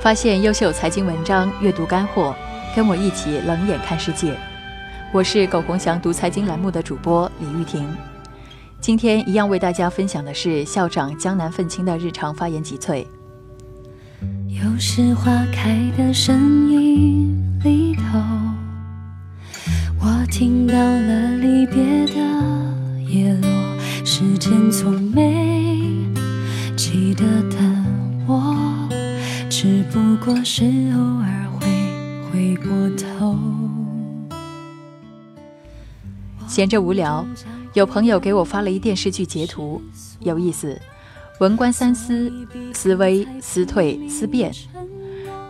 发现优秀财经文章，阅读干货，跟我一起冷眼看世界。我是苟洪祥读财经栏目的主播李玉婷。今天一样为大家分享的是校长江南愤青的日常发言集萃。又是花开的声音只不过是偶尔会回过头。闲着无聊，有朋友给我发了一电视剧截图，有意思。文官三思：思危、思退、思变。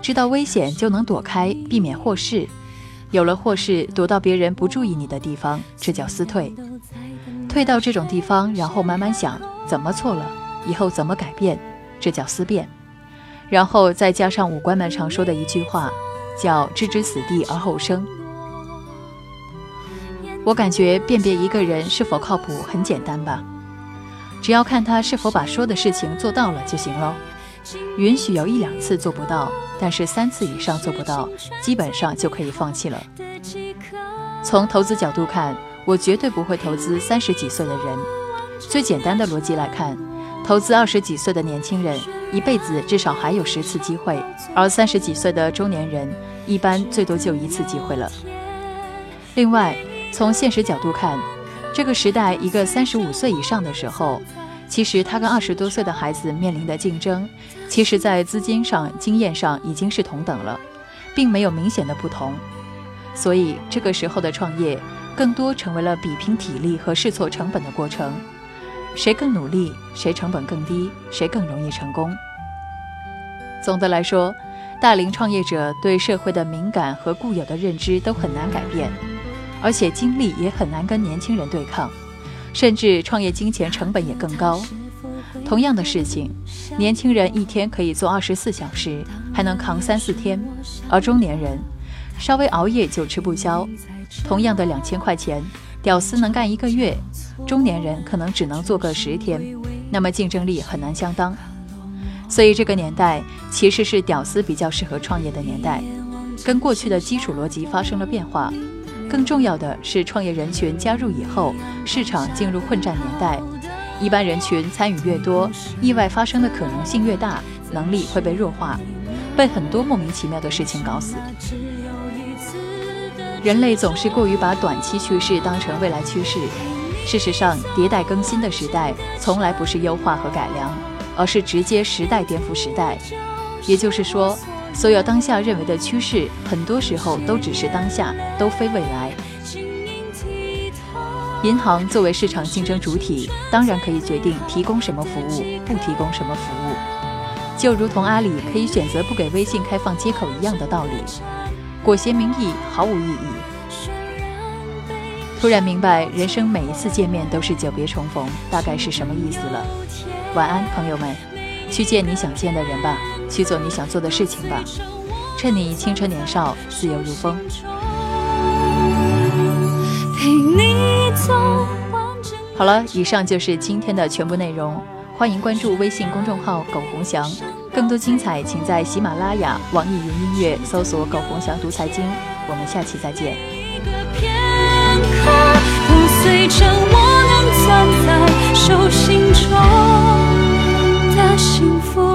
知道危险就能躲开，避免祸事。有了祸事，躲到别人不注意你的地方，这叫思退。退到这种地方，然后慢慢想怎么错了，以后怎么改变，这叫思变。然后再加上武官们常说的一句话，叫“置之死地而后生”。我感觉辨别一个人是否靠谱很简单吧，只要看他是否把说的事情做到了就行喽。允许有一两次做不到，但是三次以上做不到，基本上就可以放弃了。从投资角度看，我绝对不会投资三十几岁的人。最简单的逻辑来看。投资二十几岁的年轻人，一辈子至少还有十次机会；而三十几岁的中年人，一般最多就一次机会了。另外，从现实角度看，这个时代一个三十五岁以上的时候，其实他跟二十多岁的孩子面临的竞争，其实在资金上、经验上已经是同等了，并没有明显的不同。所以，这个时候的创业，更多成为了比拼体力和试错成本的过程。谁更努力，谁成本更低，谁更容易成功。总的来说，大龄创业者对社会的敏感和固有的认知都很难改变，而且精力也很难跟年轻人对抗，甚至创业金钱成本也更高。同样的事情，年轻人一天可以做二十四小时，还能扛三四天，而中年人稍微熬夜就吃不消。同样的两千块钱。屌丝能干一个月，中年人可能只能做个十天，那么竞争力很难相当。所以这个年代其实是屌丝比较适合创业的年代，跟过去的基础逻辑发生了变化。更重要的是，创业人群加入以后，市场进入混战年代，一般人群参与越多，意外发生的可能性越大，能力会被弱化，被很多莫名其妙的事情搞死。人类总是过于把短期趋势当成未来趋势。事实上，迭代更新的时代从来不是优化和改良，而是直接时代颠覆时代。也就是说，所有当下认为的趋势，很多时候都只是当下，都非未来。银行作为市场竞争主体，当然可以决定提供什么服务，不提供什么服务，就如同阿里可以选择不给微信开放接口一样的道理。裹挟名义毫无意义。突然明白，人生每一次见面都是久别重逢，大概是什么意思了。晚安，朋友们，去见你想见的人吧，去做你想做的事情吧。趁你青春年少，自由如风。好了，以上就是今天的全部内容。欢迎关注微信公众号“苟洪祥”。更多精彩，请在喜马拉雅、网易云音乐搜索“苟红翔读财经”，我们下期再见。一个片刻，不碎成，我能攥在手心中的幸福。